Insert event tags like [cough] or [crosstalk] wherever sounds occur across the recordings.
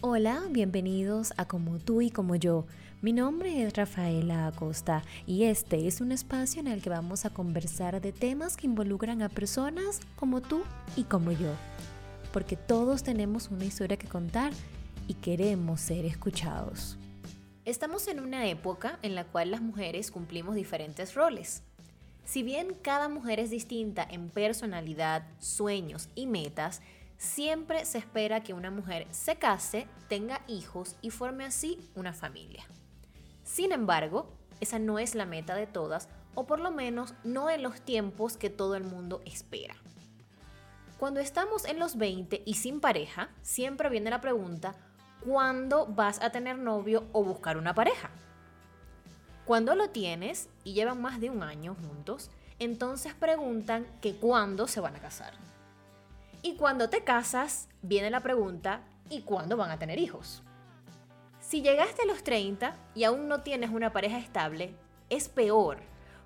Hola, bienvenidos a Como tú y como yo. Mi nombre es Rafaela Acosta y este es un espacio en el que vamos a conversar de temas que involucran a personas como tú y como yo. Porque todos tenemos una historia que contar y queremos ser escuchados. Estamos en una época en la cual las mujeres cumplimos diferentes roles. Si bien cada mujer es distinta en personalidad, sueños y metas, siempre se espera que una mujer se case, tenga hijos y forme así una familia. Sin embargo, esa no es la meta de todas, o por lo menos no en los tiempos que todo el mundo espera. Cuando estamos en los 20 y sin pareja, siempre viene la pregunta, ¿cuándo vas a tener novio o buscar una pareja? Cuando lo tienes y llevan más de un año juntos, entonces preguntan que cuándo se van a casar. Y cuando te casas, viene la pregunta, ¿y cuándo van a tener hijos? Si llegaste a los 30 y aún no tienes una pareja estable, es peor,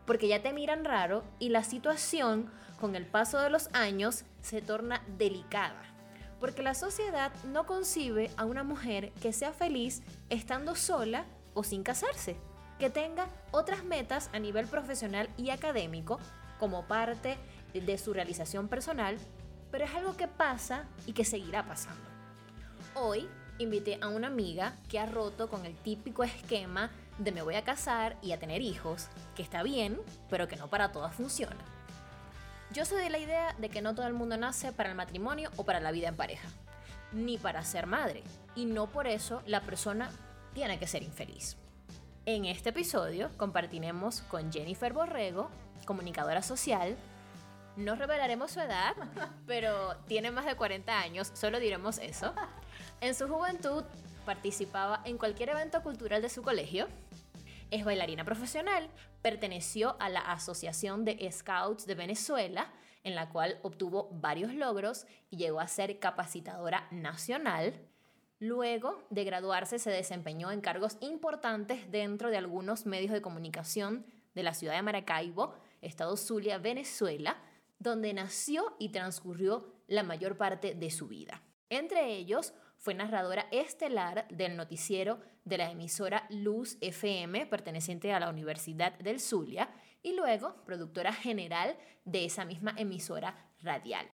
porque ya te miran raro y la situación con el paso de los años se torna delicada, porque la sociedad no concibe a una mujer que sea feliz estando sola o sin casarse, que tenga otras metas a nivel profesional y académico como parte de su realización personal pero es algo que pasa y que seguirá pasando. Hoy invité a una amiga que ha roto con el típico esquema de me voy a casar y a tener hijos, que está bien, pero que no para todas funciona. Yo soy de la idea de que no todo el mundo nace para el matrimonio o para la vida en pareja, ni para ser madre, y no por eso la persona tiene que ser infeliz. En este episodio compartiremos con Jennifer Borrego, comunicadora social, no revelaremos su edad, pero tiene más de 40 años, solo diremos eso. En su juventud participaba en cualquier evento cultural de su colegio. Es bailarina profesional, perteneció a la Asociación de Scouts de Venezuela, en la cual obtuvo varios logros y llegó a ser capacitadora nacional. Luego de graduarse se desempeñó en cargos importantes dentro de algunos medios de comunicación de la ciudad de Maracaibo, Estado Zulia, Venezuela, donde nació y transcurrió la mayor parte de su vida. Entre ellos, fue narradora estelar del noticiero de la emisora Luz FM, perteneciente a la Universidad del Zulia, y luego productora general de esa misma emisora radial.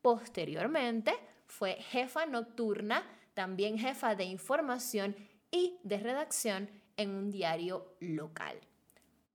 Posteriormente, fue jefa nocturna, también jefa de información y de redacción en un diario local.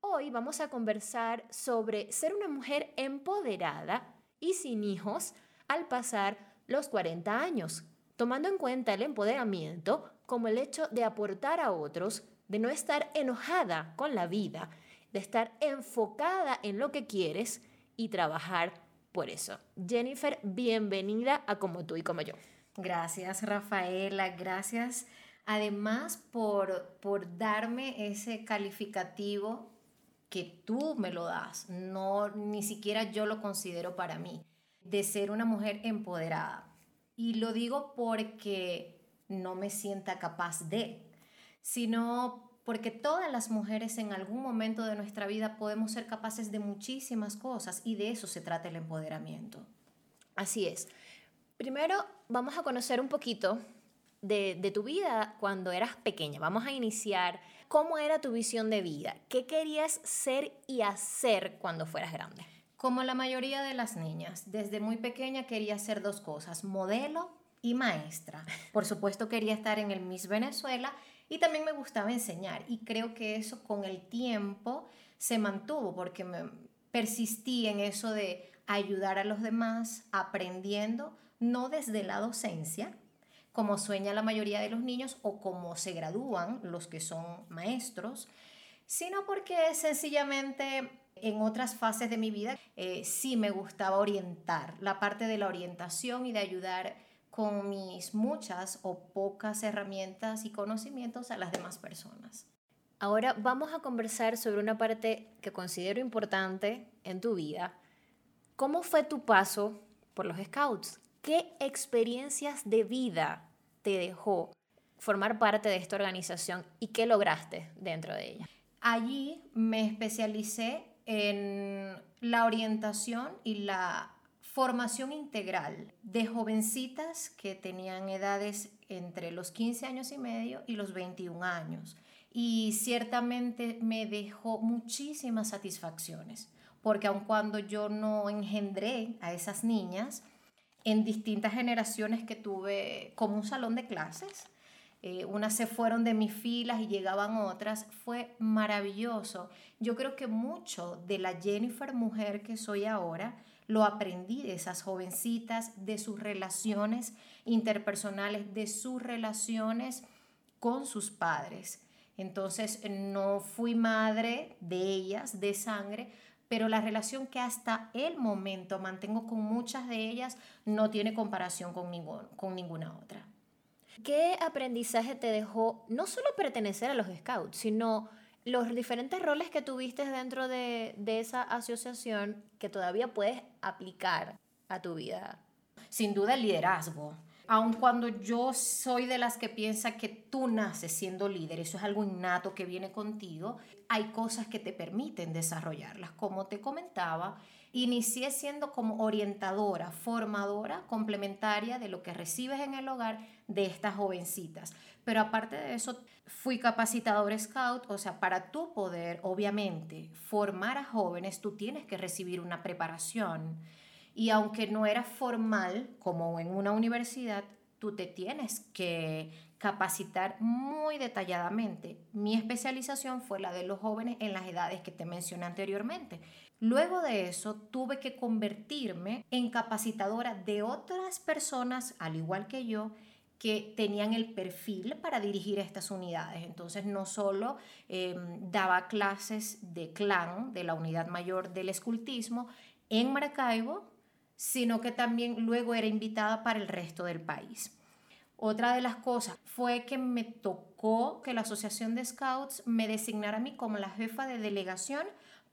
Hoy vamos a conversar sobre ser una mujer empoderada y sin hijos al pasar los 40 años, tomando en cuenta el empoderamiento como el hecho de aportar a otros, de no estar enojada con la vida, de estar enfocada en lo que quieres y trabajar por eso. Jennifer, bienvenida a Como tú y como yo. Gracias, Rafaela. Gracias además por, por darme ese calificativo que tú me lo das, no ni siquiera yo lo considero para mí, de ser una mujer empoderada. Y lo digo porque no me sienta capaz de, sino porque todas las mujeres en algún momento de nuestra vida podemos ser capaces de muchísimas cosas y de eso se trata el empoderamiento. Así es. Primero vamos a conocer un poquito de, tu vida cuando eras pequeña. Vamos a iniciar ¿Cómo era tu visión de vida? ¿Qué querías ser y hacer cuando fueras grande? Como la mayoría de las niñas, desde muy pequeña quería hacer dos cosas, modelo y maestra. Por supuesto quería estar en el Miss Venezuela y también me gustaba enseñar y creo que eso con el tiempo se mantuvo porque me persistí en eso de ayudar a los demás aprendiendo, no desde la docencia, como sueña la mayoría de los niños o como se gradúan los que son maestros, sino porque sencillamente en otras fases de mi vida eh, sí me gustaba orientar, la parte de la orientación y de ayudar con mis muchas o pocas herramientas y conocimientos a las demás personas. Ahora vamos a conversar sobre una parte que considero importante en tu vida. ¿Cómo fue tu paso por los Scouts? ¿Qué experiencias de vida te dejó formar parte de esta organización y qué lograste dentro de ella? Allí me especialicé en la orientación y la formación integral de jovencitas que tenían edades entre los 15 años y medio y los 21 años. Y ciertamente me dejó muchísimas satisfacciones, porque aun cuando yo no engendré a esas niñas, en distintas generaciones que tuve como un salón de clases, eh, unas se fueron de mis filas y llegaban otras, fue maravilloso. Yo creo que mucho de la Jennifer mujer que soy ahora lo aprendí de esas jovencitas, de sus relaciones interpersonales, de sus relaciones con sus padres. Entonces no fui madre de ellas, de sangre, pero la relación que hasta el momento mantengo con muchas de ellas no tiene comparación con, con ninguna otra. ¿Qué aprendizaje te dejó no solo pertenecer a los Scouts, sino los diferentes roles que tuviste dentro de, de esa asociación que todavía puedes aplicar a tu vida? Sin duda el liderazgo. Aun cuando yo soy de las que piensa que tú naces siendo líder, eso es algo innato que viene contigo, hay cosas que te permiten desarrollarlas. Como te comentaba, inicié siendo como orientadora, formadora, complementaria de lo que recibes en el hogar de estas jovencitas. Pero aparte de eso, fui capacitador scout, o sea, para tú poder, obviamente, formar a jóvenes, tú tienes que recibir una preparación. Y aunque no era formal como en una universidad, tú te tienes que capacitar muy detalladamente. Mi especialización fue la de los jóvenes en las edades que te mencioné anteriormente. Luego de eso, tuve que convertirme en capacitadora de otras personas, al igual que yo, que tenían el perfil para dirigir estas unidades. Entonces, no solo em, daba clases de clan de la unidad mayor del escultismo en Maracaibo, sino que también luego era invitada para el resto del país. Otra de las cosas fue que me tocó que la Asociación de Scouts me designara a mí como la jefa de delegación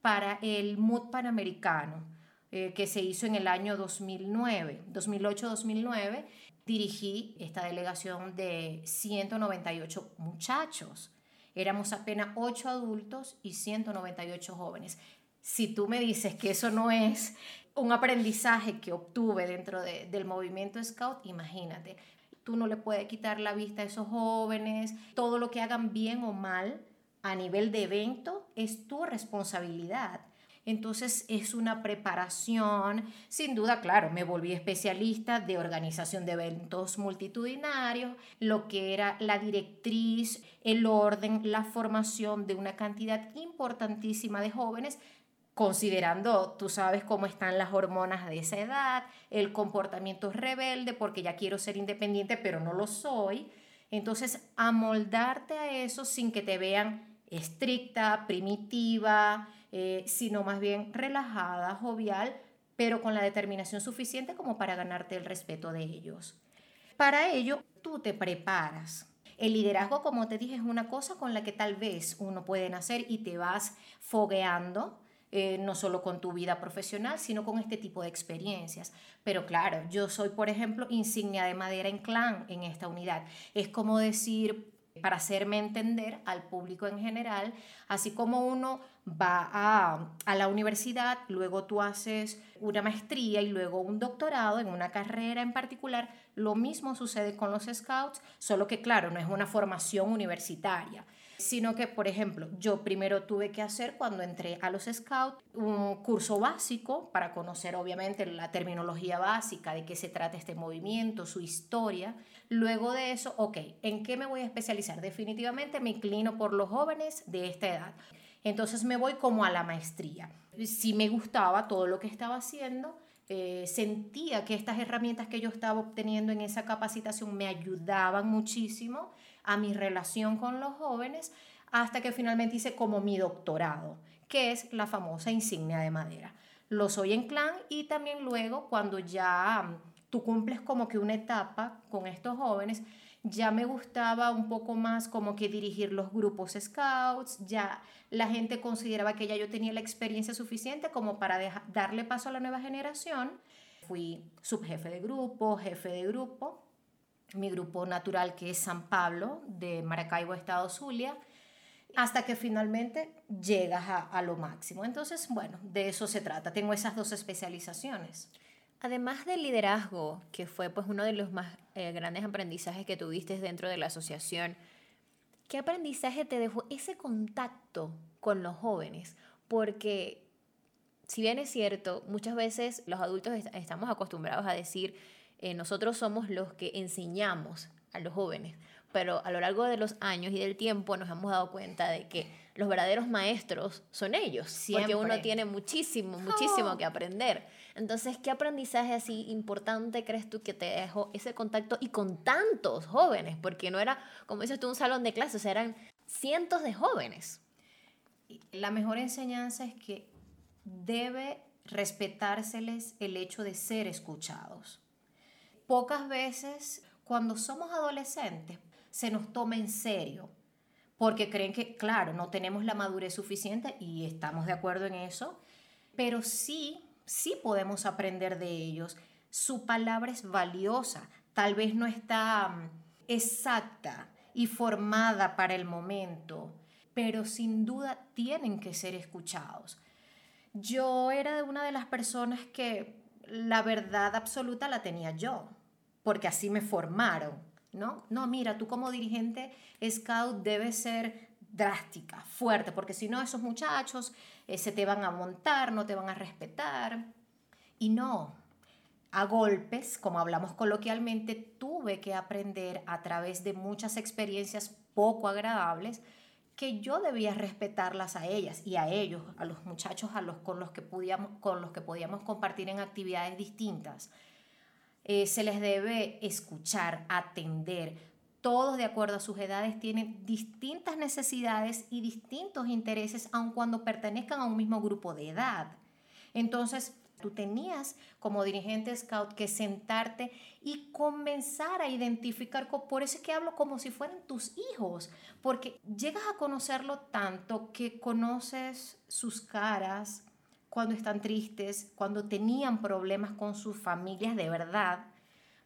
para el MUD Panamericano, eh, que se hizo en el año 2009, 2008-2009. Dirigí esta delegación de 198 muchachos. Éramos apenas 8 adultos y 198 jóvenes. Si tú me dices que eso no es un aprendizaje que obtuve dentro del movimiento Scout, imagínate tú no le puedes quitar la vista a esos jóvenes, todo lo que hagan bien o mal a nivel de evento es tu responsabilidad. Entonces es una preparación, sin duda, claro, me volví especialista de organización de eventos multitudinarios, lo que era la directriz, el orden, la formación de una cantidad importantísima de jóvenes considerando, tú sabes cómo están las hormonas de esa edad, el comportamiento rebelde, porque ya quiero ser independiente, pero no lo soy. Entonces, amoldarte a eso sin que te vean estricta, primitiva, eh, sino más bien relajada, jovial, pero con la determinación suficiente como para ganarte el respeto de ellos. Para ello, tú te preparas. El liderazgo, como te dije, es una cosa con la que tal vez uno puede nacer y te vas fogueando eh, no solo con tu vida profesional, sino con este tipo de experiencias. Pero claro, yo soy, por ejemplo, insignia de madera en clan en esta unidad. Es como decir, para hacerme entender al público en general, así como uno va a, a, la universidad, luego tú haces una maestría y luego un doctorado en una carrera en particular, lo mismo sucede con los scouts, solo que claro, no es una formación universitaria sino que, por ejemplo, yo primero tuve que hacer cuando entré a los Scouts un curso básico para conocer obviamente la terminología básica de qué se trata este movimiento, su historia. Luego de eso, ok, ¿en qué me voy a especializar? Definitivamente me inclino por los jóvenes de esta edad. Entonces me voy como a la maestría. Si me gustaba todo lo que estaba haciendo, eh, sentía que estas herramientas que yo estaba obteniendo en esa capacitación me ayudaban muchísimo a mi relación con los jóvenes hasta que finalmente hice como mi doctorado, que es la famosa insignia de madera. Lo soy en clan y también luego cuando ya mm, tú cumples como que una etapa con estos jóvenes, ya me gustaba un poco más como que dirigir los grupos scouts, ya la gente consideraba que ya yo tenía la experiencia suficiente como para darle paso a la nueva generación. Fui subjefe de grupo, jefe de grupo mi grupo natural que es San Pablo de Maracaibo, Estado Zulia, hasta que finalmente llegas a, lo máximo. Entonces, bueno, de eso se trata. Tengo esas dos especializaciones. Además del liderazgo, que fue pues uno de los más eh, grandes aprendizajes que tuviste dentro de la asociación, ¿qué aprendizaje te dejó ese contacto con los jóvenes? Porque si bien es cierto, muchas veces los adultos estamos acostumbrados a decir, eh, nosotros somos los que enseñamos a los jóvenes, pero a lo largo de los años y del tiempo nos hemos dado cuenta de que los verdaderos maestros son ellos, Siempre. porque uno tiene muchísimo, muchísimo oh. que [laughs] aprender. Entonces, ¿qué aprendizaje así importante crees tú que te dejó ese contacto y con tantos jóvenes? Porque no era, como dices tú, un salón de clases, eran cientos de jóvenes. La mejor enseñanza es que debe respetárseles el hecho de ser escuchados. Pocas veces cuando somos adolescentes se nos toma en serio porque creen que, claro, no tenemos la madurez suficiente y estamos de acuerdo en eso, pero sí, sí podemos aprender de ellos. Su palabra es valiosa, tal vez no está mm, exacta y formada para el momento, pero sin duda tienen que ser escuchados. Yo era una de las personas que la verdad absoluta la tenía yo, porque así me formaron ¿no? No, mira, tú como dirigente scout debes ser drástica, fuerte, porque si no esos muchachos eh, se te van a montar, no te van a respetar. Y no, a golpes, como hablamos coloquialmente, tuve que aprender a través de muchas experiencias poco agradables que yo debía respetarlas a ellas y a ellos, a los muchachos a los, con, los que podíamos, con los que podíamos compartir en actividades distintas. Eh, se les debe escuchar, atender. Todos de acuerdo a sus edades tienen distintas necesidades y distintos intereses, aun cuando pertenezcan a un mismo grupo de edad. Entonces, tú tenías como dirigente scout que sentarte y comenzar a identificar, por eso es que hablo como si fueran tus hijos, porque llegas a conocerlo tanto que conoces sus caras, cuando están tristes, cuando tenían problemas con sus familias de verdad,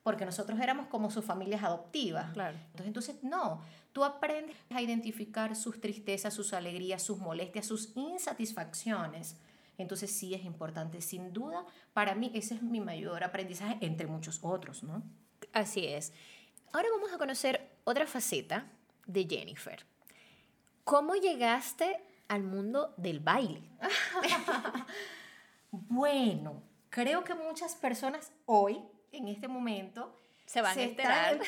porque nosotros éramos como sus familias adoptivas. Claro. Entonces, entonces, no, tú aprendes a identificar sus tristezas, sus alegrías, sus molestias, sus insatisfacciones. Entonces sí es importante, sin duda, para mí ese es mi mayor aprendizaje, entre muchos otros, ¿no? Así es. Ahora vamos a conocer otra faceta de Jennifer. ¿Cómo llegaste al mundo del baile? [laughs] bueno, creo que muchas personas hoy, en este momento, se van a enterar.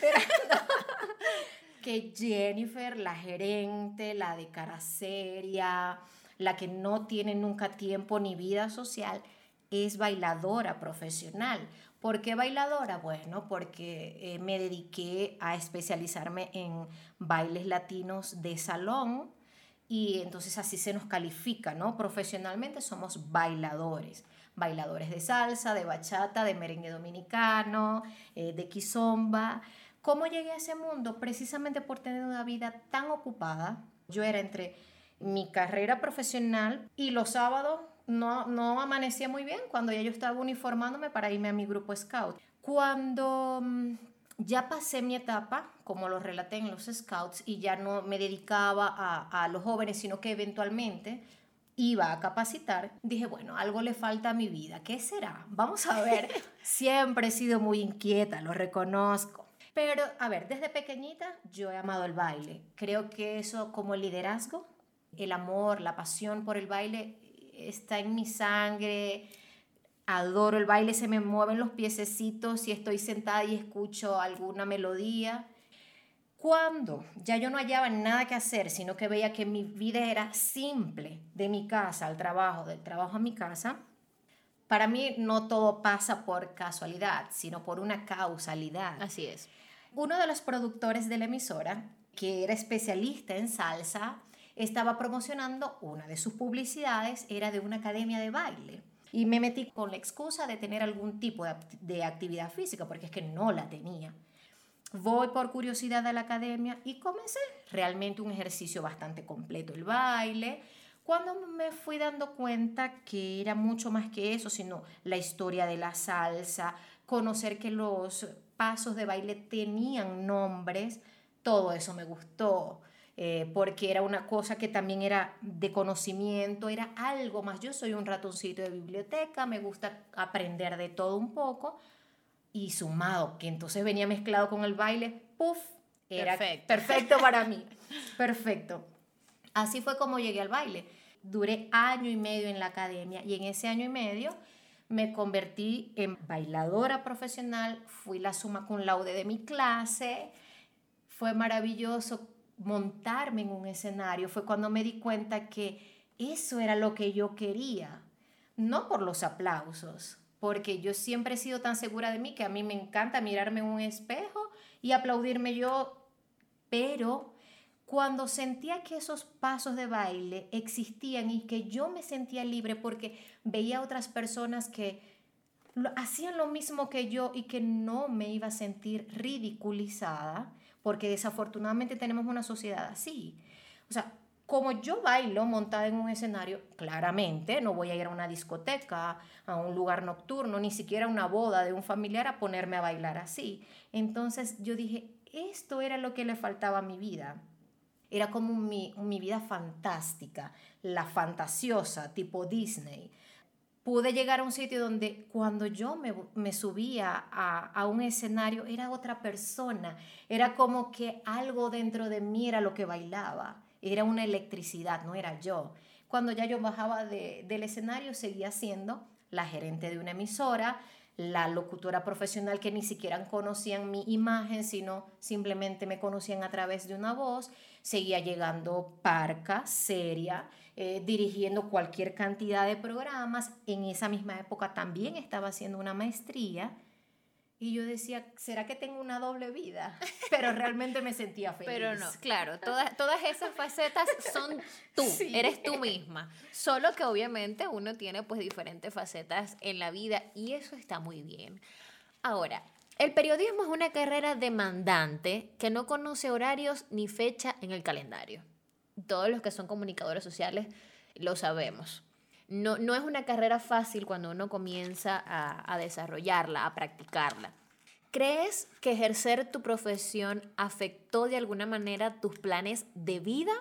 [laughs] que Jennifer, la gerente, la de cara seria, la que no tiene nunca tiempo ni vida social, es bailadora profesional. ¿Por qué bailadora? Bueno, porque eh, me dediqué a especializarme en bailes latinos de salón, y entonces así se nos califica, ¿no? Profesionalmente somos bailadores, bailadores de salsa, de bachata, de merengue dominicano, eh, de kizomba. ¿Cómo llegué a ese mundo? Precisamente por tener una vida tan ocupada. Yo era entre mi carrera profesional y los sábados no, no amanecía muy bien cuando ya yo estaba uniformándome para irme a mi grupo scout. Cuando mm, ya pasé mi etapa, como lo relaté en los scouts, y ya no me dedicaba a, a, los jóvenes, sino que eventualmente iba a capacitar, dije, bueno, algo le falta a mi vida. ¿Qué será? Vamos a ver. [laughs] Siempre he sido muy inquieta, lo reconozco. Pero, a ver, desde pequeñita yo he amado el baile. Creo que eso como el liderazgo, el amor, la pasión por el baile está en mi sangre Adoro el baile, se me mueven los piececitos y estoy sentada y escucho alguna melodía. Cuando ya yo no hallaba nada que hacer, sino que veía que mi vida era simple, de mi casa al trabajo, del trabajo a mi casa, para mí no todo pasa por casualidad, sino por una causalidad. Así es. Uno de los productores de la emisora, que era especialista en salsa, estaba promocionando una de sus publicidades, era de una academia de baile. Y me metí con la excusa de tener algún tipo de, actividad física, porque es que no la tenía. Voy por curiosidad a la academia y comencé realmente un ejercicio bastante completo, el baile, cuando me fui dando cuenta que era mucho más que eso, sino la historia de la salsa, conocer que los pasos de baile tenían nombres, todo eso me gustó. Eh, porque era una cosa que también era de conocimiento, era algo más. Yo soy un ratoncito de biblioteca, me gusta aprender de todo un poco y sumado, que entonces venía mezclado con el baile, puff, era perfecto, perfecto para mí, [laughs] perfecto. Así fue como llegué al baile. Duré año y medio en la academia y en ese año y medio me convertí en bailadora profesional, fui la suma con laude de mi clase, fue maravilloso montarme en un escenario, fue cuando me di cuenta que eso era lo que yo quería, no por los aplausos, porque yo siempre he sido tan segura de mí que a mí me encanta mirarme en un espejo y aplaudirme yo, pero cuando sentía que esos pasos de baile existían y que yo me sentía libre porque veía a otras personas que hacían lo mismo que yo y que no me iba a sentir ridiculizada, porque desafortunadamente tenemos una sociedad así. O sea, como yo bailo montada en un escenario, claramente no voy a ir a una discoteca, a un lugar nocturno, ni siquiera a una boda de un familiar a ponerme a bailar así. Entonces yo dije, esto era lo que le faltaba a mi vida. Era como mi, mi vida fantástica, la fantasiosa, tipo Disney pude llegar a un sitio donde cuando yo me, subía a, a, un escenario era otra persona, era como que algo dentro de mí era lo que bailaba, era una electricidad, no era yo. Cuando ya yo bajaba del escenario seguía siendo la gerente de una emisora, la locutora profesional que ni siquiera conocían mi imagen, sino simplemente me conocían a través de una voz, seguía llegando parca, seria, eh, dirigiendo cualquier cantidad de programas. En esa misma época también estaba haciendo una maestría. Y yo decía, ¿será que tengo una doble vida? Pero realmente me sentía feliz. [laughs] Pero no, claro, todas, todas esas facetas son [laughs] tú, eres tú misma. Solo que obviamente uno tiene pues diferentes facetas en la vida y eso está muy bien. Ahora, el periodismo es una carrera demandante que no conoce horarios ni fecha en el calendario todos los que son comunicadores sociales lo sabemos. No, no es una carrera fácil cuando uno comienza a, a desarrollarla, a practicarla. ¿Crees que ejercer tu profesión afectó de alguna manera tus planes de vida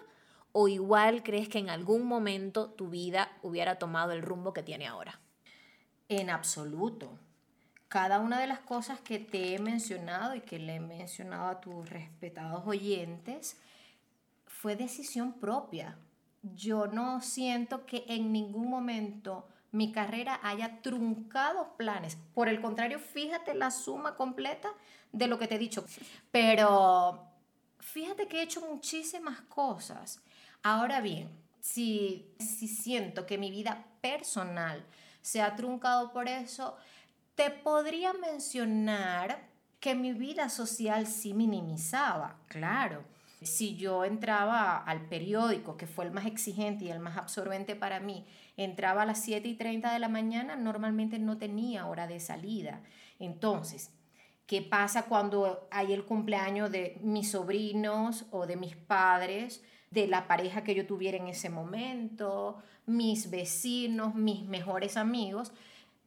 o igual crees que en algún momento tu vida hubiera tomado el rumbo que tiene ahora? En absoluto. Cada una de las cosas que te he mencionado y que le he mencionado a tus respetados oyentes fue decisión propia. Yo no siento que en ningún momento mi carrera haya truncado planes. Por el contrario, fíjate la suma completa de lo que te he dicho. Pero fíjate que he hecho muchísimas cosas. Ahora bien, si, si siento que mi vida personal se ha truncado por eso, te podría mencionar que mi vida social sí minimizaba, claro si yo entraba al periódico, que fue el más exigente y el más absorbente para mí, entraba a las 7 y 30 de la mañana, normalmente no tenía hora de salida. Entonces, ¿qué pasa cuando hay el cumpleaños de mis sobrinos o de mis padres, de la pareja que yo tuviera en ese momento, mis vecinos, mis mejores amigos?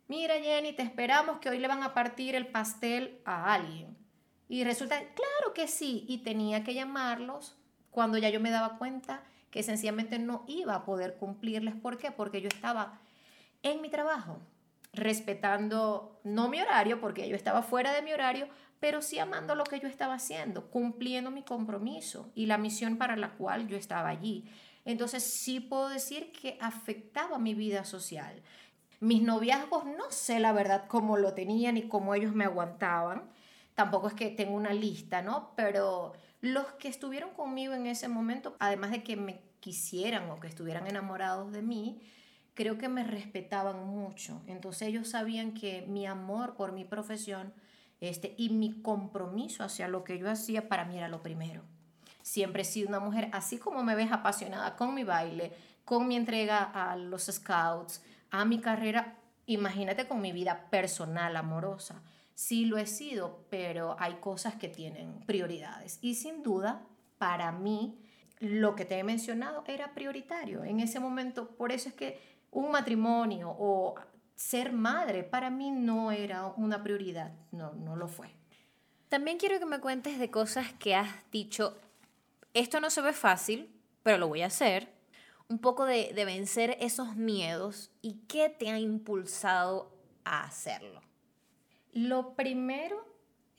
Mira Jenny, te esperamos que hoy le van a partir el pastel a alguien y resulta, claro que sí, y tenía que llamarlos cuando ya yo me daba cuenta que sencillamente no iba a poder cumplirles. ¿Por qué? Porque yo estaba en mi trabajo, respetando no mi horario, porque yo estaba fuera de mi horario, pero sí amando lo que yo estaba haciendo, cumpliendo mi compromiso y la misión para la cual yo estaba allí. Entonces sí puedo decir que afectaba mi vida social. Mis noviazgos no sé la verdad cómo lo tenían y cómo ellos me aguantaban, tampoco es que tengo una lista, ¿no? Pero los que estuvieron conmigo en ese momento, además de que me quisieran o que estuvieran enamorados de mí, creo que me respetaban mucho. Entonces ellos sabían que mi amor por mi profesión este, y mi compromiso hacia lo que yo hacía para mí era lo primero. Siempre he sido una mujer, así como me ves apasionada con mi baile, con mi entrega a los scouts, a mi carrera, imagínate con mi vida personal, amorosa sí lo he sido, pero hay cosas que tienen prioridades. Y sin duda, para mí, lo que te he mencionado era prioritario. En ese momento, por eso es que un matrimonio o ser madre para mí no era una prioridad, no, no lo fue. También quiero que me cuentes de cosas que has dicho esto no se ve fácil, pero lo voy a hacer. Un poco de, de vencer esos miedos y qué te ha impulsado a hacerlo. Lo primero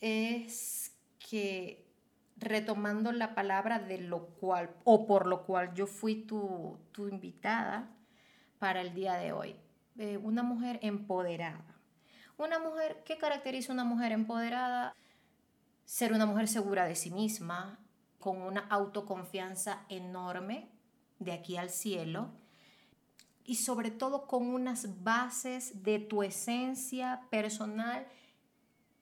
es que retomando la palabra de lo cual o por lo cual yo fui tu, tu invitada para el día de hoy, eh, una mujer empoderada. Una mujer, ¿qué caracteriza una mujer empoderada? Ser una mujer segura de sí misma, con una autoconfianza enorme de aquí al cielo y sobre todo con unas bases de tu esencia personal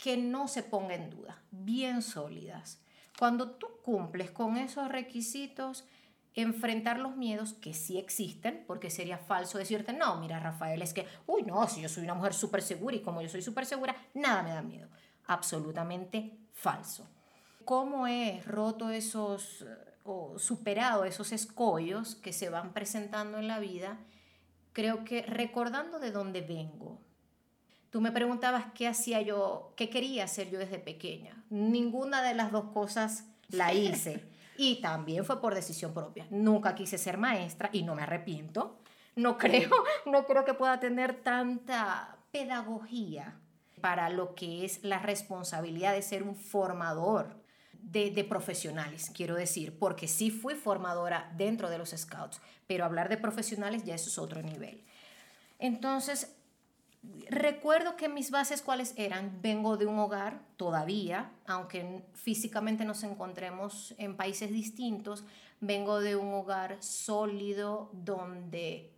que no se ponga en duda, bien sólidas. Cuando tú cumples con esos requisitos, enfrentar los miedos que sí existen, porque sería falso decirte, no, mira, Rafael, es que, uy, no, si yo soy una mujer súper segura y como yo soy súper segura, nada me da miedo. Absolutamente falso. ¿Cómo he roto esos eh, o superado esos escollos que se van presentando en la vida? Creo que recordando de dónde vengo, Tú me preguntabas qué hacía yo, qué quería hacer yo desde pequeña. Ninguna de las dos cosas la hice. Y también fue por decisión propia. Nunca quise ser maestra y no me arrepiento. No [laughs] creo, no creo que pueda tener tanta pedagogía para lo que es la responsabilidad de ser un formador de, de, profesionales, quiero decir, porque sí fui formadora dentro de los scouts, pero hablar de profesionales ya eso es otro nivel. Entonces, Recuerdo que mis bases cuáles eran. Vengo de un hogar todavía, aunque físicamente nos encontremos en países distintos, vengo de un hogar sólido donde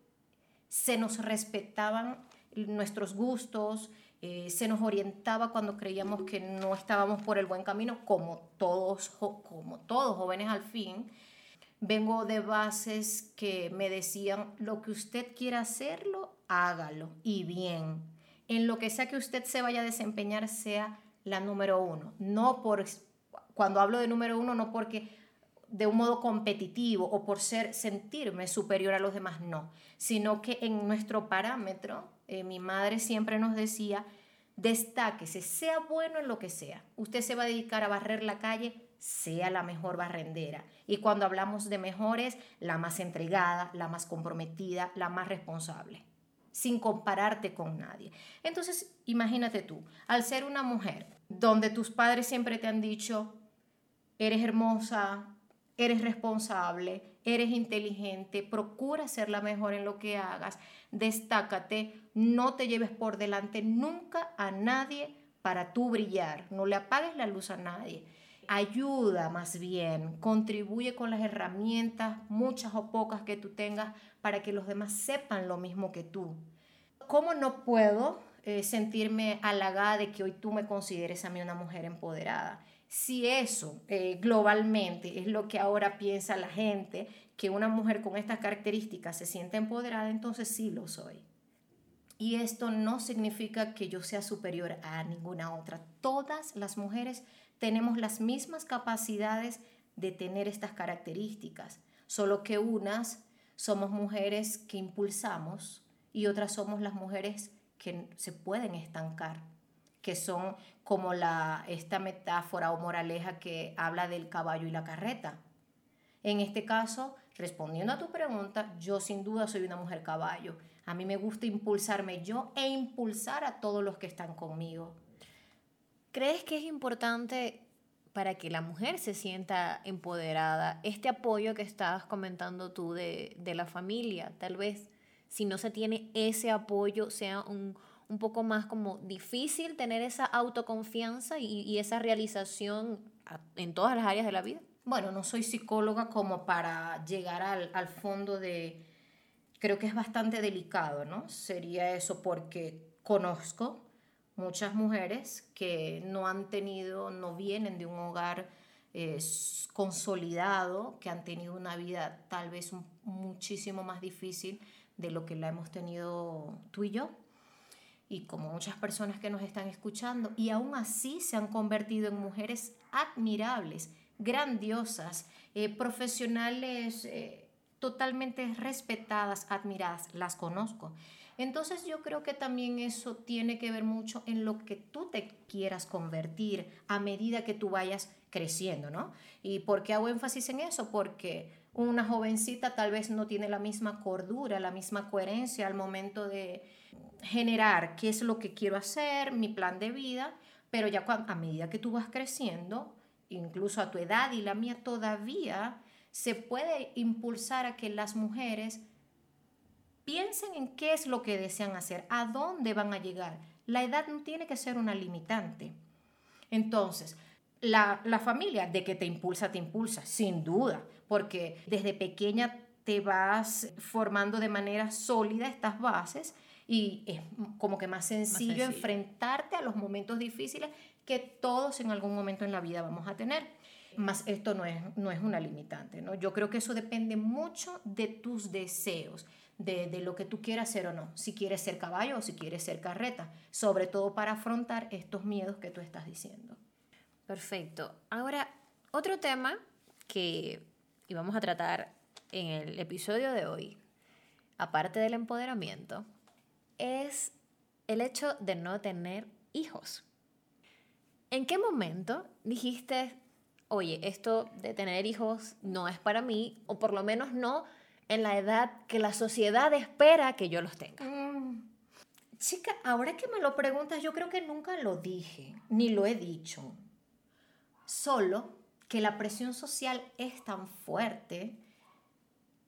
se nos respetaban nuestros gustos, eh, se nos orientaba cuando creíamos que no estábamos por el buen camino, como todos, como todos jóvenes al fin. Vengo de bases que me decían, lo que usted quiera hacerlo, hágalo y bien. En lo que sea que usted se vaya a desempeñar sea la número uno. No por, cuando hablo de número uno, no porque de un modo competitivo o por ser sentirme superior a los demás, no, sino que en nuestro parámetro, eh, mi madre siempre nos decía, destáquese, sea bueno en lo que sea. Usted se va a dedicar a barrer la calle, sea la mejor barrendera. Y cuando hablamos de mejores, la más entregada, la más comprometida, la más responsable sin compararte con nadie. Entonces, imagínate tú, al ser una mujer donde tus padres siempre te han dicho, eres hermosa, eres responsable, eres inteligente, procura ser la mejor en lo que hagas, destácate, no te lleves por delante nunca a nadie para tú brillar, no le apagues la luz a nadie. Ayuda más bien, contribuye con las herramientas, muchas o pocas que tú tengas, para que los demás sepan lo mismo que tú. ¿Cómo no puedo eh, sentirme halagada de que hoy tú me consideres a mí una mujer empoderada? Si eso eh, globalmente es lo que ahora piensa la gente, que una mujer con estas características se siente empoderada, entonces sí lo soy. Y esto no significa que yo sea superior a ninguna otra. Todas las mujeres tenemos las mismas capacidades de tener estas características, solo que unas somos mujeres que impulsamos y otras somos las mujeres que se pueden estancar, que son como esta metáfora o moraleja que habla del caballo y la carreta. En este caso, respondiendo a tu pregunta, yo sin duda soy una mujer caballo. A mí me gusta impulsarme yo e impulsar a todos los que están conmigo. ¿Crees que es importante para que la mujer se sienta empoderada, este apoyo que estabas comentando tú de, la familia, tal vez si no se tiene ese apoyo sea un, poco más como difícil tener esa autoconfianza y, esa realización en todas las áreas de la vida? Bueno, no soy psicóloga como para llegar al, al fondo de... Creo que es bastante delicado, ¿no? Sería eso porque conozco muchas mujeres que no han tenido, no vienen de un hogar eh, consolidado, que han tenido una vida tal vez muchísimo más difícil de lo que la hemos tenido tú y yo, y como muchas personas que nos están escuchando, y aún así se han convertido en mujeres admirables, grandiosas, eh, profesionales eh, totalmente respetadas, admiradas, las conozco. Entonces yo creo que también eso tiene que ver mucho en lo que tú te quieras convertir a medida que tú vayas creciendo, ¿no? ¿Y por qué hago énfasis en eso? Porque una jovencita tal vez no tiene la misma cordura, la misma coherencia al momento de generar qué es lo que quiero hacer, mi plan de vida, pero ya a medida que tú vas creciendo, incluso a tu edad y la mía todavía, se puede impulsar a que las mujeres piensen en qué es lo que desean hacer, a dónde van a llegar. La edad no tiene que ser una limitante. Entonces, la, la familia de que te impulsa, te impulsa, sin duda, porque desde pequeña te vas formando de manera sólida estas bases y es como que más sencillo, enfrentarte a los momentos difíciles que todos en algún momento en la vida vamos a tener. Más esto no es, no es una limitante, ¿no? Yo creo que eso depende mucho de tus deseos de, lo que tú quieras hacer o no, si quieres ser caballo o si quieres ser carreta, sobre todo para afrontar estos miedos que tú estás diciendo. Perfecto. Ahora, otro tema que íbamos a tratar en el episodio de hoy, aparte del empoderamiento, es el hecho de no tener hijos. ¿En qué momento dijiste, oye, esto de tener hijos no es para mí, o por lo menos no en la edad que la sociedad espera que yo los tenga. Mm. Chica, ahora que me lo preguntas, yo creo que nunca lo dije, ni lo he dicho. Solo que la presión social es tan fuerte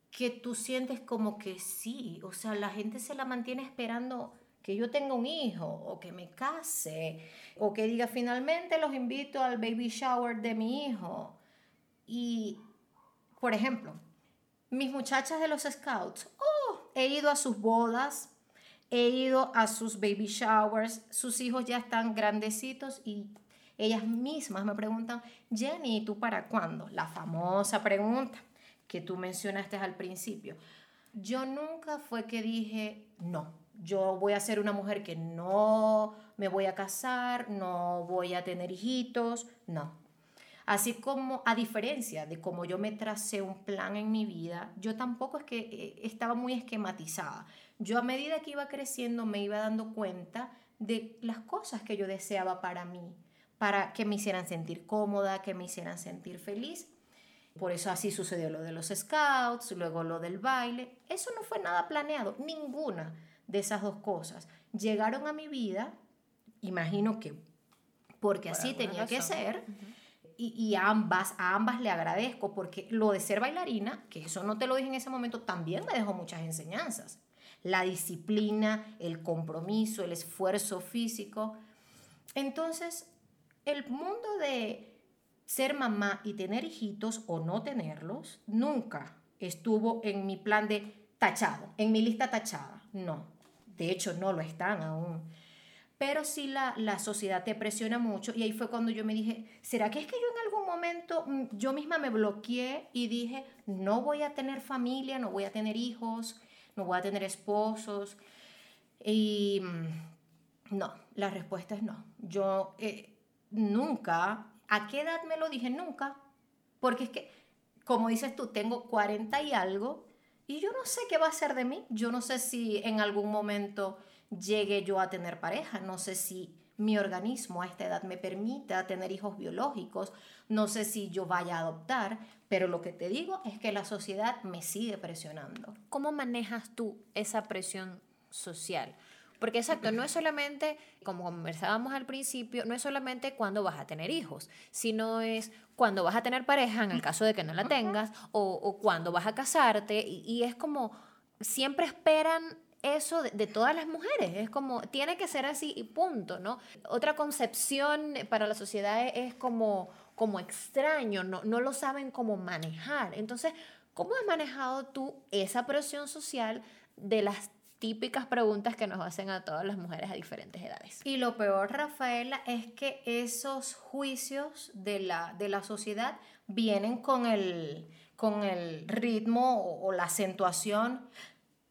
que tú sientes como que sí, o sea, la gente se la mantiene esperando que yo tenga un hijo o que me case o que diga finalmente los invito al baby shower de mi hijo. Y, por ejemplo, mis muchachas de los scouts, oh, he ido a sus bodas, he ido a sus baby showers, sus hijos ya están grandecitos y ellas mismas me preguntan, Jenny, ¿y tú para cuándo? La famosa pregunta que tú mencionaste al principio. Yo nunca fue que dije, no, yo voy a ser una mujer que no me voy a casar, no voy a tener hijitos, no. Así como, a diferencia de como yo me tracé un plan en mi vida, yo tampoco es que eh, estaba muy esquematizada. Yo a medida que iba creciendo me iba dando cuenta de las cosas que yo deseaba para mí, para que me hicieran sentir cómoda, que me hicieran sentir feliz. Por eso así sucedió lo de los scouts, luego lo del baile. Eso no fue nada planeado, ninguna de esas dos cosas. Llegaron a mi vida, imagino que porque así tenía que ser y, a, ambas, a ambas le agradezco porque lo de ser bailarina, que eso no te lo dije en ese momento, también me dejó muchas enseñanzas. La disciplina, el compromiso, el esfuerzo físico. Entonces, el mundo de ser mamá y tener hijitos o no tenerlos nunca estuvo en mi plan de tachado, en mi lista tachada. No, de hecho no lo están aún pero sí la, la sociedad te presiona mucho y ahí fue cuando yo me dije, ¿será que es que yo en algún momento mm, yo misma me bloqueé y dije, no voy a tener familia, no voy a tener hijos, no voy a tener esposos? Y mm, no, la respuesta es no. Yo eh, nunca, ¿a qué edad me lo dije? Nunca, porque es que, como dices tú, tengo 40 y algo y yo no sé qué va a ser de mí, yo no sé si en algún momento llegue yo a tener pareja, no sé si mi organismo a esta edad me permita tener hijos biológicos, no sé si yo vaya a adoptar, pero lo que te digo es que la sociedad me sigue presionando. ¿Cómo manejas tú esa presión social? Porque exacto, no es solamente, como conversábamos al principio, no es solamente cuando vas a tener hijos, sino es cuando vas a tener pareja, en el caso de que no la tengas, o, o cuando vas a casarte, y, y es como, siempre esperan eso de, todas las mujeres. Es como, tiene que ser así y punto, ¿no? Otra concepción para la sociedad es, como, como extraño, no, no lo saben cómo manejar. Entonces, ¿cómo has manejado tú esa presión social de las típicas preguntas que nos hacen a todas las mujeres a diferentes edades? Y lo peor, Rafaela, es que esos juicios de la, de la sociedad vienen con el, con el ritmo o, la acentuación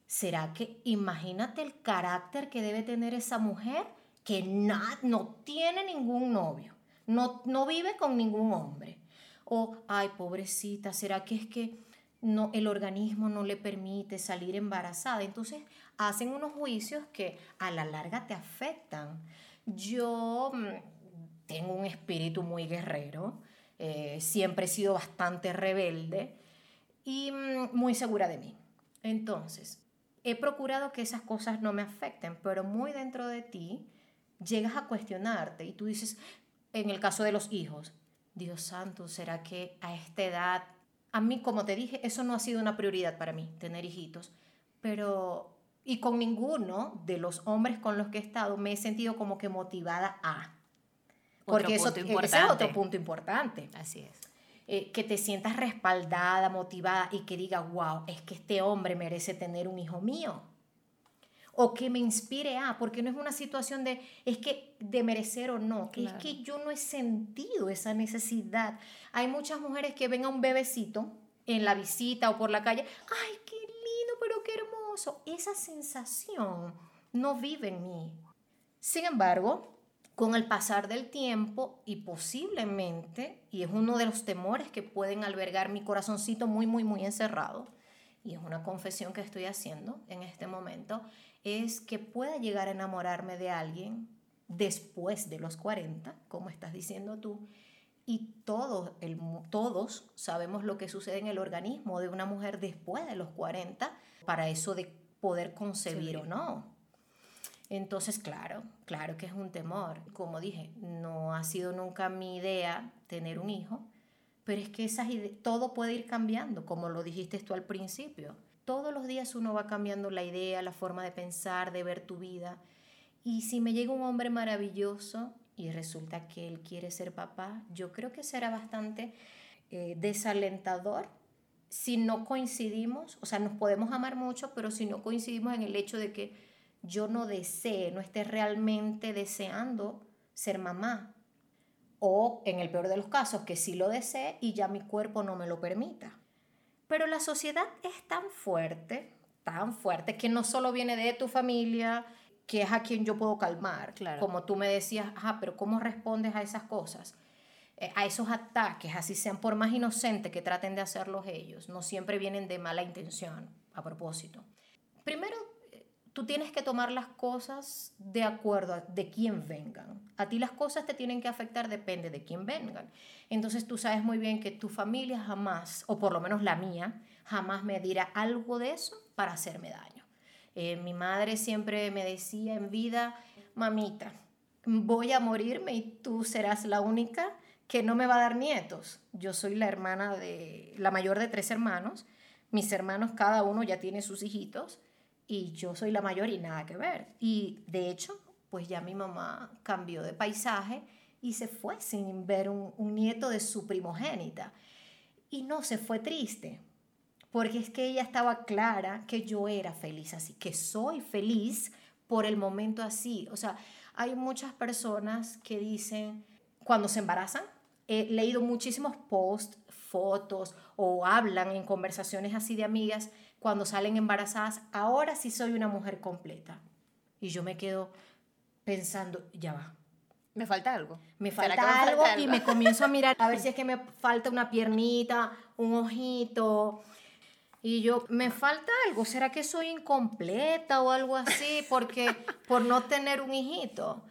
¿Será que imagínate el carácter que debe tener esa mujer que no tiene ningún novio, no, no vive con ningún hombre? O, ay, pobrecita, ¿será que es que no, el organismo no le permite salir embarazada? Entonces, hacen unos juicios que a la larga te afectan. Yo mm, tengo un espíritu muy guerrero, eh, siempre he sido bastante rebelde y mm, muy segura de mí. Entonces, he procurado que esas cosas no me afecten, pero muy dentro de ti llegas a cuestionarte y tú dices, en el caso de los hijos, Dios santo, ¿será que a esta edad, a mí como te dije, eso no ha sido una prioridad para mí, tener hijitos, pero, y con ninguno de los hombres con los que he estado me he sentido como que motivada a. Porque eso ese es otro punto importante. Así es. Eh, que te sientas respaldada, motivada y que digas, wow, es que este hombre merece tener un hijo mío. O que me inspire a, porque no es una situación de, es que de merecer o no, que es que yo no he sentido esa necesidad. Hay muchas mujeres que ven a un bebecito en la visita o por la calle, ay, Esa sensación no vive en mí. Sin embargo, con el pasar del tiempo y posiblemente, y es uno de los temores que pueden albergar mi corazoncito muy, muy, muy encerrado, y es una confesión que estoy haciendo en este momento, es que pueda llegar a enamorarme de alguien después de los 40, como estás diciendo tú, y todos, el, todos sabemos lo que sucede en el organismo de una mujer después de los 40 para eso de poder concebir o no. Entonces, claro, claro que es un temor. Como dije, no ha sido nunca mi idea tener un hijo, pero es que esas todo puede ir cambiando, como lo dijiste tú al principio. Todos los días uno va cambiando la idea, la forma de pensar, de ver tu vida. Y si me llega un hombre maravilloso y resulta que él quiere ser papá, yo creo que será bastante eh, desalentador si no coincidimos, o sea, nos podemos amar mucho, pero si no coincidimos en el hecho de que yo no desee, no esté realmente deseando ser mamá. O en el peor de los casos, que sí lo desee y ya mi cuerpo no me lo permita. Pero la sociedad es tan fuerte, tan fuerte, que no solo viene de tu familia, que es a quien yo puedo calmar. Como tú me decías, ajá, pero ¿cómo respondes a esas cosas? Eh, a esos ataques, así sean por más inocentes que traten de hacerlos ellos, no siempre vienen de mala intención, a propósito. Primero, tú tienes que tomar las cosas de acuerdo a de quién vengan. A ti las cosas te tienen que afectar, depende de quién vengan. Entonces tú sabes muy bien que tu familia jamás, o por lo menos la mía, jamás me dirá algo de eso para hacerme daño. Eh, mi madre siempre me decía en vida, mamita, voy a morirme y tú serás la única que no me va a dar nietos. Yo soy la hermana de, la mayor de tres hermanos. Mis hermanos, cada uno ya tiene sus hijitos y yo soy la mayor y nada que ver. Y de hecho, pues ya mi mamá cambió de paisaje y se fue sin ver un, nieto de su primogénita. Y no se fue triste, porque es que ella estaba clara que yo era feliz así, que soy feliz por el momento así. O sea, hay muchas personas que dicen, cuando se embarazan, he leído muchísimos posts, fotos o hablan en conversaciones así de amigas cuando salen embarazadas, ahora sí soy una mujer completa. Y yo me quedo pensando, ya va. Me falta algo. Me falta, algo, y me comienzo a mirar a ver [laughs] si es que me falta una piernita, un ojito. Y yo, me falta algo, ¿será que soy incompleta o algo así? Porque [laughs] por no tener un hijito.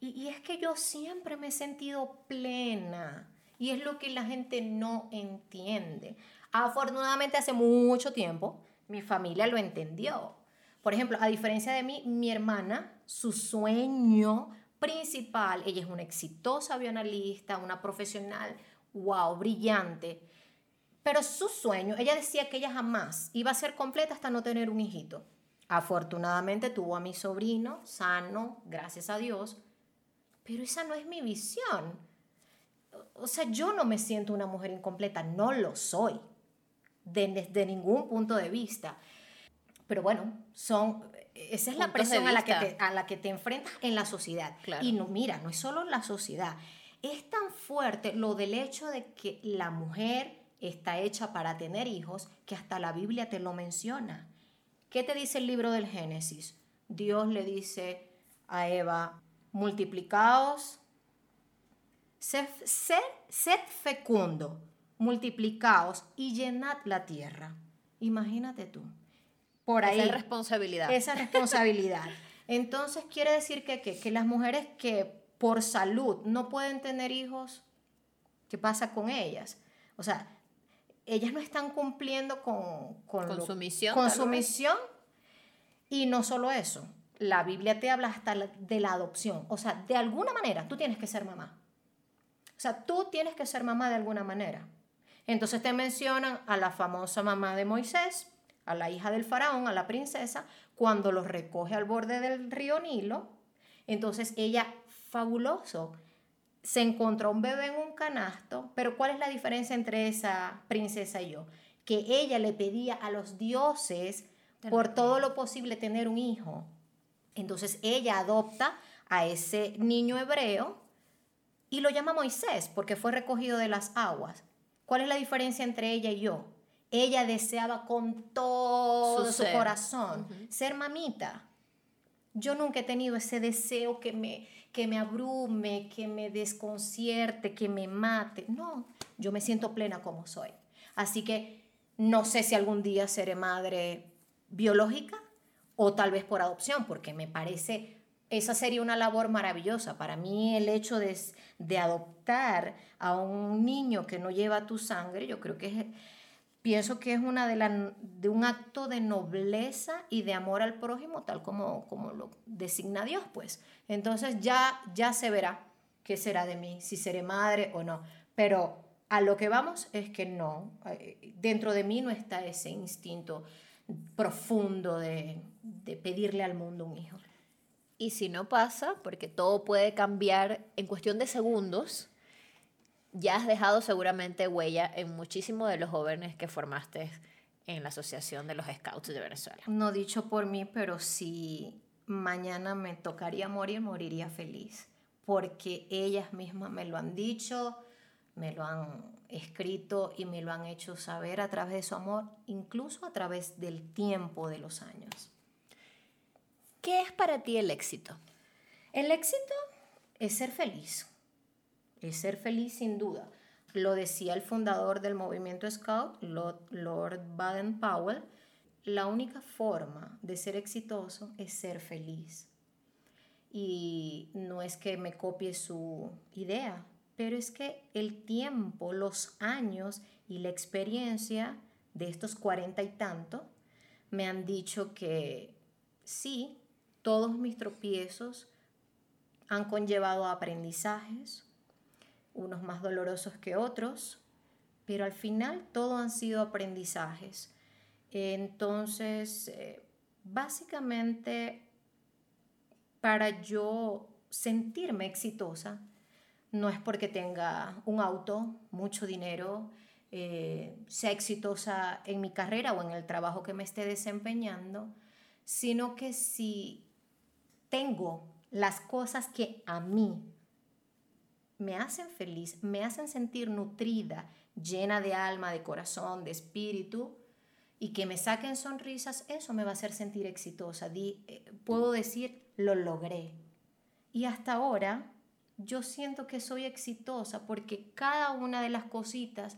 Y, y, es que yo siempre me he sentido plena. Y es lo que la gente no entiende. Afortunadamente hace mucho tiempo mi familia lo entendió. Por ejemplo, a diferencia de mí, mi hermana, su sueño principal, ella es una exitosa bioanalista, una profesional, wow, brillante, pero su sueño, ella decía que ella jamás iba a ser completa hasta no tener un hijito. Afortunadamente tuvo a mi sobrino, sano, gracias a Dios, pero esa no es mi visión. O sea, yo no me siento una mujer incompleta, no lo soy desde ningún punto de vista. Pero bueno, son, esa es la presión a la, que te, a la que te enfrentas en la sociedad. Y no, mira, no es solo la sociedad. Es tan fuerte lo del hecho de que la mujer está hecha para tener hijos que hasta la Biblia te lo menciona. ¿Qué te dice el libro del Génesis? Dios le dice a Eva, multiplicaos, sed, sed fecundo multiplicaos y llenad la tierra. Imagínate tú. por ahí. Esa responsabilidad. Esa responsabilidad. [laughs] Entonces quiere decir que, que, que las mujeres que por salud no pueden tener hijos, ¿qué pasa con ellas? O sea, ellas no están cumpliendo con, con, su misión. Con su misión. Y no solo eso, la Biblia te habla hasta de la adopción. O sea, de alguna manera tú tienes que ser mamá. O sea, tú tienes que ser mamá de alguna manera. Entonces te mencionan a la famosa mamá de Moisés, a la hija del faraón, a la princesa, cuando los recoge al borde del río Nilo. Entonces ella, fabuloso, se encontró un bebé en un canasto, pero ¿cuál es la diferencia entre esa princesa y yo? Que ella le pedía a los dioses por todo lo posible tener un hijo. Entonces ella adopta a ese niño hebreo y lo llama Moisés porque fue recogido de las aguas. ¿Cuál es la diferencia entre ella y yo? Ella deseaba con todo su, corazón ser mamita. Yo nunca he tenido ese deseo que me, que me abrume, que me desconcierte, que me mate. No, yo me siento plena como soy. Así que no sé si algún día seré madre biológica o tal vez por adopción, porque me parece, esa sería una labor maravillosa. Para mí el hecho de, de adoptar a un niño que no lleva tu sangre, yo creo que es pienso que es una de, un acto de nobleza y de amor al prójimo, tal como, como lo designa Dios, pues. Entonces ya, ya se verá qué será de mí, si seré madre o no. Pero a lo que vamos es que no, dentro de mí no está ese instinto profundo de, de pedirle al mundo un hijo. Y si no pasa, porque todo puede cambiar en cuestión de segundos, ya has dejado seguramente huella en muchísimos de los jóvenes que formaste en la Asociación de los Scouts de Venezuela. No dicho por mí, pero si mañana me tocaría morir, moriría feliz, porque ellas mismas me lo han dicho, me lo han escrito y me lo han hecho saber a través de su amor, incluso a través del tiempo de los años. ¿Qué es para ti el éxito? El éxito es ser feliz es ser feliz sin duda. Lo decía el fundador del movimiento Scout, Lord Baden-Powell, la única forma de ser exitoso es ser feliz. Y no es que me copie su idea, pero es que el tiempo, los años y la experiencia de estos cuarenta y tanto me han dicho que sí, todos mis tropiezos han conllevado aprendizajes, unos más dolorosos que otros, pero al final todo han sido aprendizajes. Entonces, eh, básicamente, para yo sentirme exitosa, no es porque tenga un auto, mucho dinero, eh, sea exitosa en mi carrera o en el trabajo que me esté desempeñando, sino que si tengo las cosas que a mí me hacen feliz, me hacen sentir nutrida, llena de alma, de corazón, de espíritu, y que me saquen sonrisas, eso me va a hacer sentir exitosa. Eh, puedo decir, lo logré. Y hasta ahora yo siento que soy exitosa porque cada una de las cositas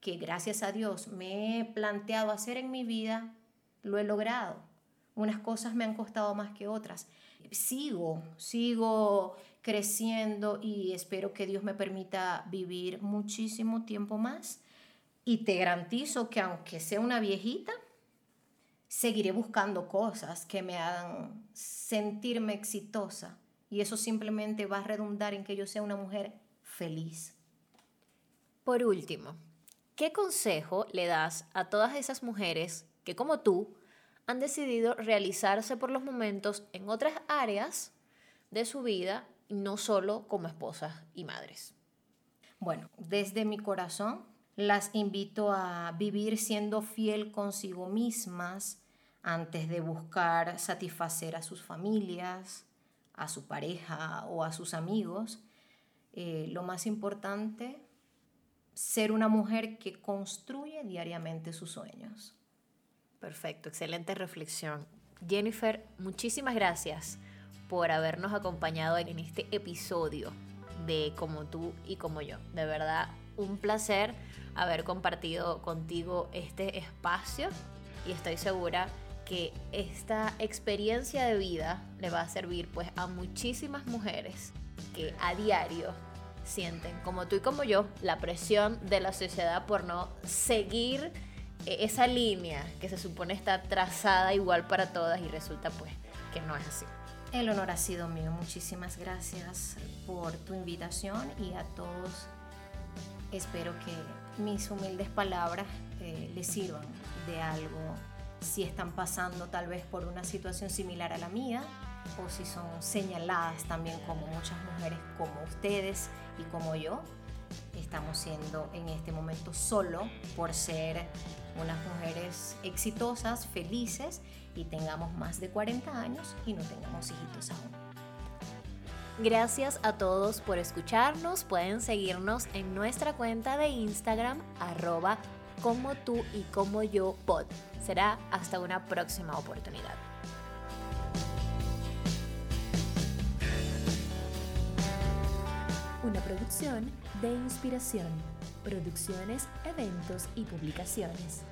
que gracias a Dios me he planteado hacer en mi vida, lo he logrado. Unas cosas me han costado más que otras. Sigo, sigo creciendo y espero que Dios me permita vivir muchísimo tiempo más. Y te garantizo que aunque sea una viejita, seguiré buscando cosas que me hagan sentirme exitosa. Y eso simplemente va a redundar en que yo sea una mujer feliz. Por último, ¿qué consejo le das a todas esas mujeres que como tú han decidido realizarse por los momentos en otras áreas de su vida no solo como esposas y madres. Bueno, desde mi corazón las invito a vivir siendo fiel consigo mismas antes de buscar satisfacer a sus familias, a su pareja o a sus amigos. Eh, lo más importante, ser una mujer que construye diariamente sus sueños. Perfecto, excelente reflexión. Jennifer, muchísimas gracias por habernos acompañado en este episodio de Como tú y como yo. De verdad, un placer haber compartido contigo este espacio y estoy segura que esta experiencia de vida le va a servir pues a muchísimas mujeres que a diario sienten, como tú y como yo, la presión de la sociedad por no seguir eh, esa línea que se supone está trazada igual para todas y resulta pues que no es así. El honor ha sido mío. Muchísimas gracias por tu invitación y a todos espero que mis humildes palabras eh, les sirvan de algo si están pasando tal vez por una situación similar a la mía o si son señaladas también como muchas mujeres como ustedes y como yo estamos siendo en este momento solo por ser unas mujeres exitosas, felices y tengamos más de 40 años y no tengamos hijitos aún. Gracias a todos por escucharnos. Pueden seguirnos en nuestra cuenta de Instagram arroba como tú y como yo pod. Será hasta una próxima oportunidad. Una producción de inspiración, producciones, eventos y publicaciones.